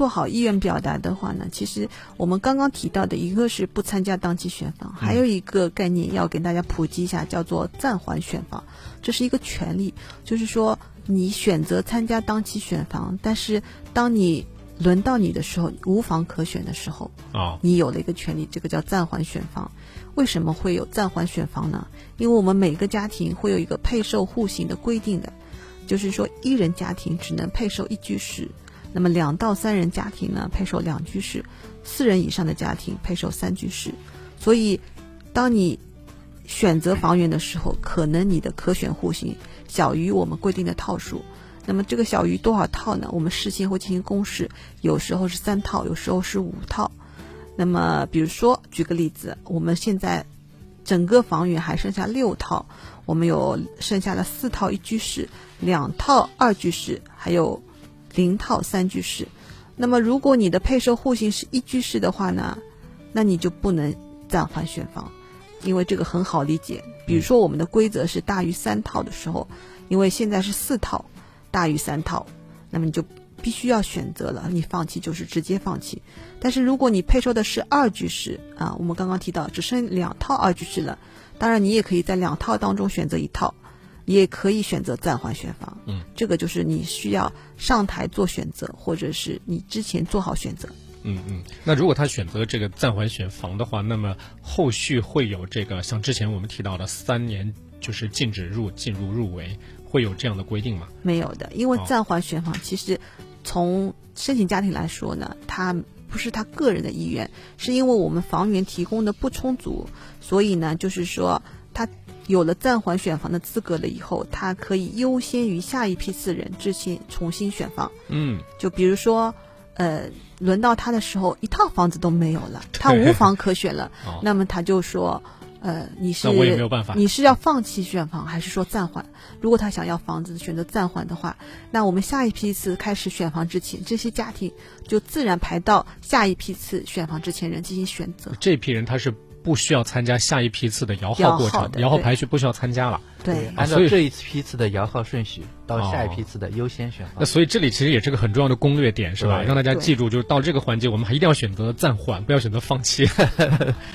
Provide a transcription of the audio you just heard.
做好意愿表达的话呢，其实我们刚刚提到的一个是不参加当期选房，还有一个概念要给大家普及一下，叫做暂缓选房。这是一个权利，就是说你选择参加当期选房，但是当你轮到你的时候，无房可选的时候，啊，你有了一个权利，这个叫暂缓选房。为什么会有暂缓选房呢？因为我们每个家庭会有一个配售户型的规定的，就是说一人家庭只能配售一居室，那么两到三人家庭呢配售两居室，四人以上的家庭配售三居室。所以，当你选择房源的时候，可能你的可选户型小于我们规定的套数。那么这个小于多少套呢？我们事先会进行公示，有时候是三套，有时候是五套。那么，比如说，举个例子，我们现在整个房源还剩下六套，我们有剩下的四套一居室，两套二居室，还有零套三居室。那么，如果你的配售户型是一居室的话呢，那你就不能暂缓选房，因为这个很好理解。比如说，我们的规则是大于三套的时候，因为现在是四套大于三套，那么你就。必须要选择了，你放弃就是直接放弃。但是如果你配售的是二居室啊，我们刚刚提到只剩两套二居室了，当然你也可以在两套当中选择一套，也可以选择暂缓选房。嗯，这个就是你需要上台做选择，或者是你之前做好选择。嗯嗯，那如果他选择这个暂缓选房的话，那么后续会有这个像之前我们提到的三年就是禁止入进入入围，会有这样的规定吗？没有的，因为暂缓选房其实。从申请家庭来说呢，他不是他个人的意愿，是因为我们房源提供的不充足，所以呢，就是说他有了暂缓选房的资格了以后，他可以优先于下一批次人执行重新选房。嗯，就比如说，呃，轮到他的时候，一套房子都没有了，他无房可选了，那么他就说。呃，你是你是要放弃选房，还是说暂缓？如果他想要房子，选择暂缓的话，那我们下一批次开始选房之前，这些家庭就自然排到下一批次选房之前人进行选择。这批人他是不需要参加下一批次的摇号过程，摇号排序不需要参加了。对，按照这一批次的摇号顺序，到下一批次的优先选房。那所以这里其实也是个很重要的攻略点，是吧？让大家记住，就是到这个环节，我们还一定要选择暂缓，不要选择放弃。